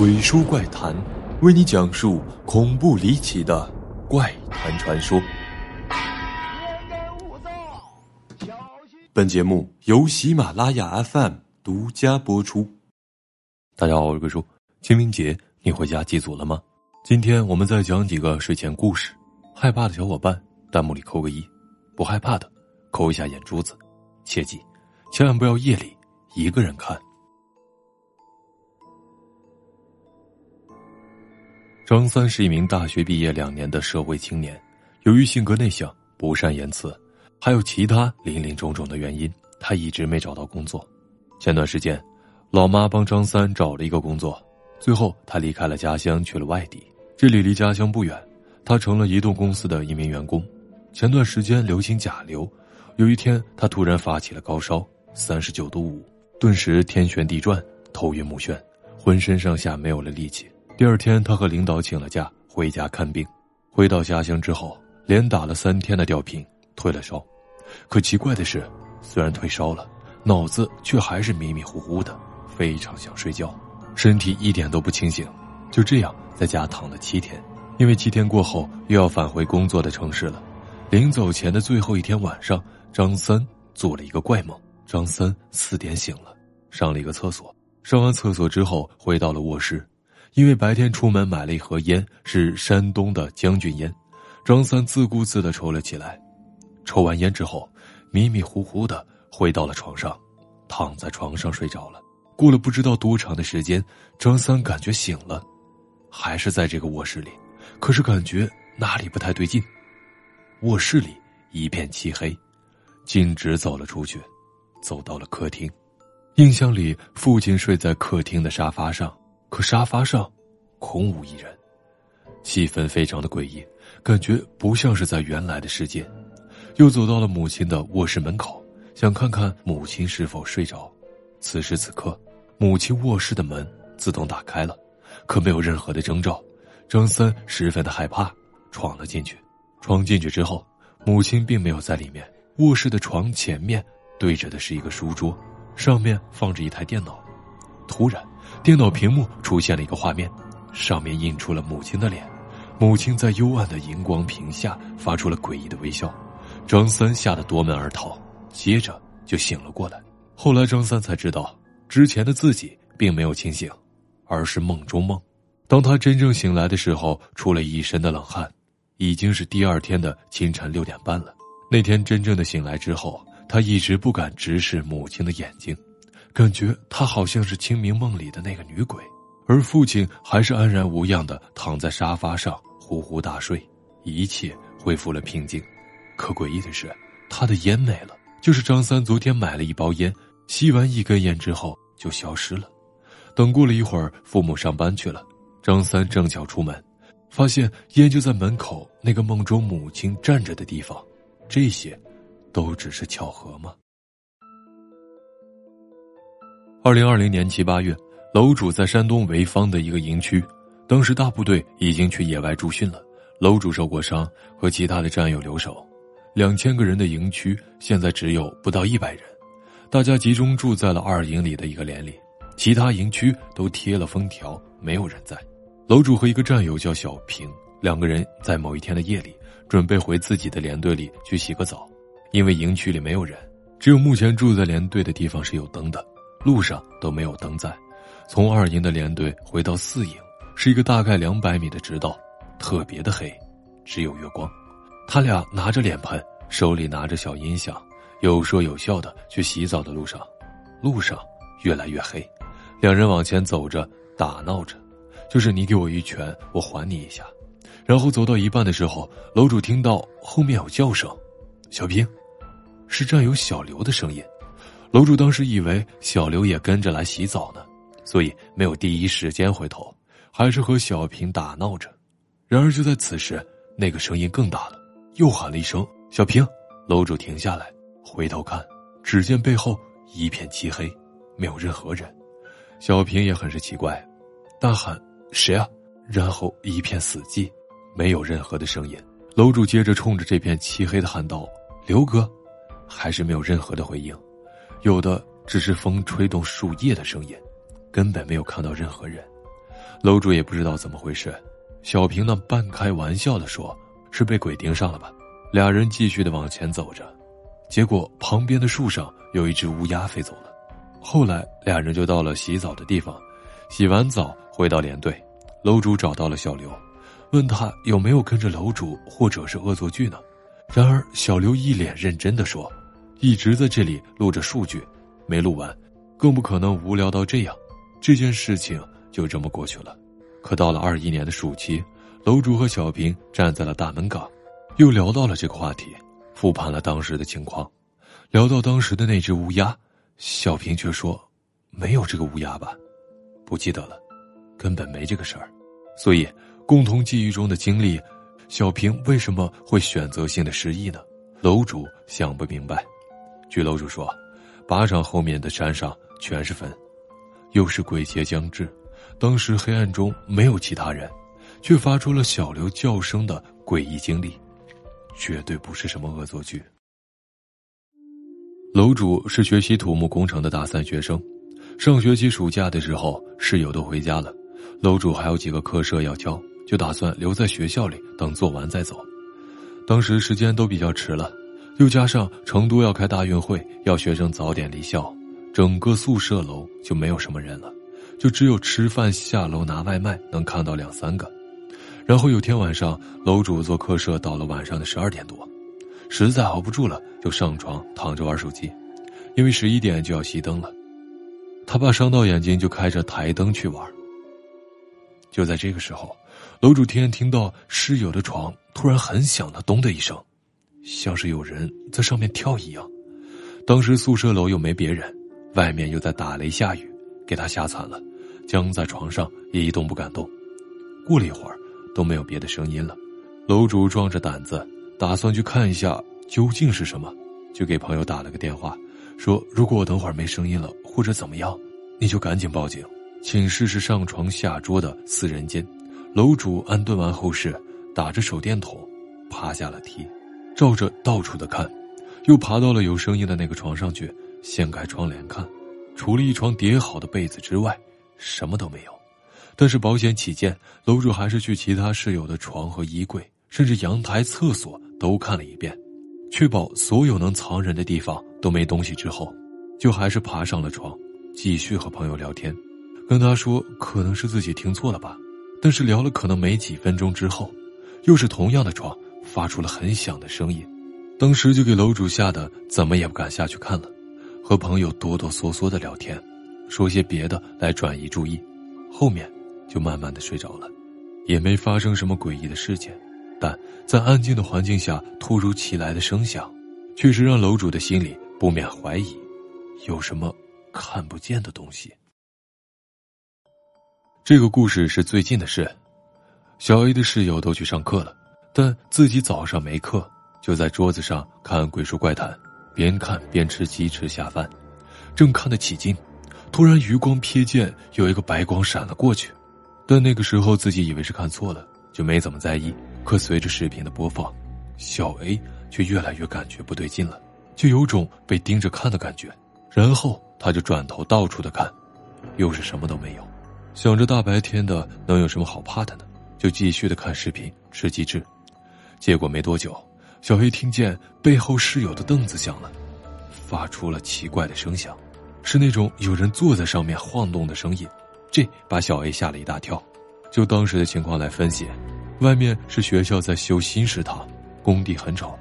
鬼叔怪谈，为你讲述恐怖离奇的怪谈传说。本节目由喜马拉雅 FM 独家播出。大家好，我是鬼叔。清明节你回家祭祖了吗？今天我们再讲几个睡前故事。害怕的小伙伴，弹幕里扣个一；不害怕的，扣一下眼珠子。切记，千万不要夜里一个人看。张三是一名大学毕业两年的社会青年，由于性格内向、不善言辞，还有其他林林种种的原因，他一直没找到工作。前段时间，老妈帮张三找了一个工作，最后他离开了家乡，去了外地。这里离家乡不远，他成了移动公司的一名员工。前段时间流行甲流，有一天他突然发起了高烧，三十九度五，顿时天旋地转，头晕目眩，浑身上下没有了力气。第二天，他和领导请了假回家看病。回到家乡之后，连打了三天的吊瓶，退了烧。可奇怪的是，虽然退烧了，脑子却还是迷迷糊糊的，非常想睡觉，身体一点都不清醒。就这样在家躺了七天。因为七天过后又要返回工作的城市了，临走前的最后一天晚上，张三做了一个怪梦。张三四点醒了，上了一个厕所。上完厕所之后，回到了卧室。因为白天出门买了一盒烟，是山东的将军烟，张三自顾自的抽了起来。抽完烟之后，迷迷糊糊的回到了床上，躺在床上睡着了。过了不知道多长的时间，张三感觉醒了，还是在这个卧室里，可是感觉哪里不太对劲。卧室里一片漆黑，径直走了出去，走到了客厅。印象里，父亲睡在客厅的沙发上。可沙发上空无一人，气氛非常的诡异，感觉不像是在原来的世界。又走到了母亲的卧室门口，想看看母亲是否睡着。此时此刻，母亲卧室的门自动打开了，可没有任何的征兆。张三十分的害怕，闯了进去。闯进去之后，母亲并没有在里面。卧室的床前面对着的是一个书桌，上面放着一台电脑。突然。电脑屏幕出现了一个画面，上面印出了母亲的脸，母亲在幽暗的荧光屏下发出了诡异的微笑。张三吓得夺门而逃，接着就醒了过来。后来张三才知道，之前的自己并没有清醒，而是梦中梦。当他真正醒来的时候，出了一身的冷汗，已经是第二天的清晨六点半了。那天真正的醒来之后，他一直不敢直视母亲的眼睛。感觉他好像是清明梦里的那个女鬼，而父亲还是安然无恙的躺在沙发上呼呼大睡，一切恢复了平静。可诡异的是，他的烟没了，就是张三昨天买了一包烟，吸完一根烟之后就消失了。等过了一会儿，父母上班去了，张三正巧出门，发现烟就在门口那个梦中母亲站着的地方。这些，都只是巧合吗？二零二零年七八月，楼主在山东潍坊的一个营区，当时大部队已经去野外驻训了，楼主受过伤，和其他的战友留守。两千个人的营区现在只有不到一百人，大家集中住在了二营里的一个连里，其他营区都贴了封条，没有人在。楼主和一个战友叫小平，两个人在某一天的夜里准备回自己的连队里去洗个澡，因为营区里没有人，只有目前住在连队的地方是有灯的。路上都没有灯在，从二营的连队回到四营，是一个大概两百米的直道，特别的黑，只有月光。他俩拿着脸盆，手里拿着小音响，有说有笑的去洗澡的路上，路上越来越黑，两人往前走着，打闹着，就是你给我一拳，我还你一下。然后走到一半的时候，楼主听到后面有叫声，小平，是战友小刘的声音。楼主当时以为小刘也跟着来洗澡呢，所以没有第一时间回头，还是和小平打闹着。然而就在此时，那个声音更大了，又喊了一声“小平”。楼主停下来，回头看，只见背后一片漆黑，没有任何人。小平也很是奇怪，大喊：“谁啊？”然后一片死寂，没有任何的声音。楼主接着冲着这片漆黑的喊道：“刘哥！”还是没有任何的回应。有的只是风吹动树叶的声音，根本没有看到任何人。楼主也不知道怎么回事，小平呢半开玩笑的说：“是被鬼盯上了吧？”俩人继续的往前走着，结果旁边的树上有一只乌鸦飞走了。后来俩人就到了洗澡的地方，洗完澡回到连队，楼主找到了小刘，问他有没有跟着楼主或者是恶作剧呢？然而小刘一脸认真的说：“一直在这里录着数据，没录完，更不可能无聊到这样。”这件事情。就这么过去了，可到了二一年的暑期，楼主和小平站在了大门岗，又聊到了这个话题，复盘了当时的情况，聊到当时的那只乌鸦，小平却说：“没有这个乌鸦吧？不记得了，根本没这个事儿。”所以，共同记忆中的经历，小平为什么会选择性的失忆呢？楼主想不明白。据楼主说，靶场后面的山上全是坟，又是鬼节将至。当时黑暗中没有其他人，却发出了小刘叫声的诡异经历，绝对不是什么恶作剧。楼主是学习土木工程的大三学生，上学期暑假的时候，室友都回家了，楼主还有几个课设要交，就打算留在学校里等做完再走。当时时间都比较迟了，又加上成都要开大运会，要学生早点离校，整个宿舍楼就没有什么人了。就只有吃饭下楼拿外卖能看到两三个，然后有天晚上楼主做客舍到了晚上的十二点多，实在熬不住了，就上床躺着玩手机，因为十一点就要熄灯了，他怕伤到眼睛，就开着台灯去玩。就在这个时候，楼主听听到室友的床突然很响的咚的一声，像是有人在上面跳一样。当时宿舍楼又没别人，外面又在打雷下雨，给他吓惨了。僵在床上也一动不敢动，过了一会儿都没有别的声音了。楼主壮着胆子打算去看一下究竟是什么，就给朋友打了个电话，说如果我等会儿没声音了或者怎么样，你就赶紧报警。寝室是上床下桌的四人间，楼主安顿完后事，打着手电筒，爬下了梯，照着到处的看，又爬到了有声音的那个床上去，掀开窗帘看，除了一床叠好的被子之外。什么都没有，但是保险起见，楼主还是去其他室友的床和衣柜，甚至阳台、厕所都看了一遍，确保所有能藏人的地方都没东西之后，就还是爬上了床，继续和朋友聊天，跟他说可能是自己听错了吧。但是聊了可能没几分钟之后，又是同样的床发出了很响的声音，当时就给楼主吓得怎么也不敢下去看了，和朋友哆哆嗦嗦的聊天。说些别的来转移注意，后面就慢慢的睡着了，也没发生什么诡异的事件，但在安静的环境下突如其来的声响，确实让楼主的心里不免怀疑，有什么看不见的东西。这个故事是最近的事，小 A 的室友都去上课了，但自己早上没课，就在桌子上看《鬼叔怪谈》，边看边吃鸡翅下饭，正看得起劲。突然，余光瞥见有一个白光闪了过去，但那个时候自己以为是看错了，就没怎么在意。可随着视频的播放，小 A 却越来越感觉不对劲了，就有种被盯着看的感觉。然后他就转头到处的看，又是什么都没有。想着大白天的能有什么好怕的呢？就继续的看视频吃鸡翅。结果没多久，小 A 听见背后室友的凳子响了，发出了奇怪的声响。是那种有人坐在上面晃动的声音，这把小 A 吓了一大跳。就当时的情况来分析，外面是学校在修新食堂，工地很吵，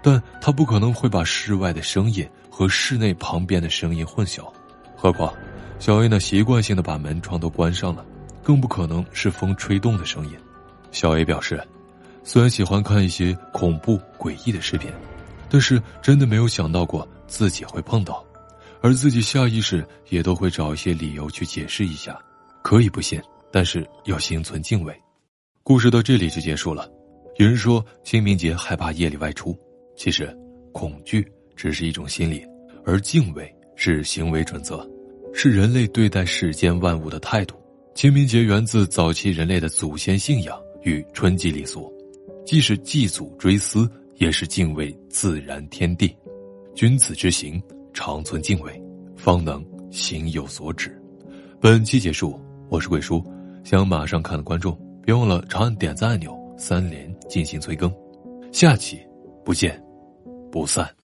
但他不可能会把室外的声音和室内旁边的声音混淆。何况，小 A 呢习惯性的把门窗都关上了，更不可能是风吹动的声音。小 A 表示，虽然喜欢看一些恐怖诡异的视频，但是真的没有想到过自己会碰到。而自己下意识也都会找一些理由去解释一下，可以不信，但是要心存敬畏。故事到这里就结束了。有人说清明节害怕夜里外出，其实恐惧只是一种心理，而敬畏是行为准则，是人类对待世间万物的态度。清明节源自早期人类的祖先信仰与春季礼俗，既是祭祖追思，也是敬畏自然天地。君子之行。长存敬畏，方能行有所止。本期结束，我是贵叔，想马上看的观众，别忘了长按点赞按钮，三连进行催更。下期不见不散。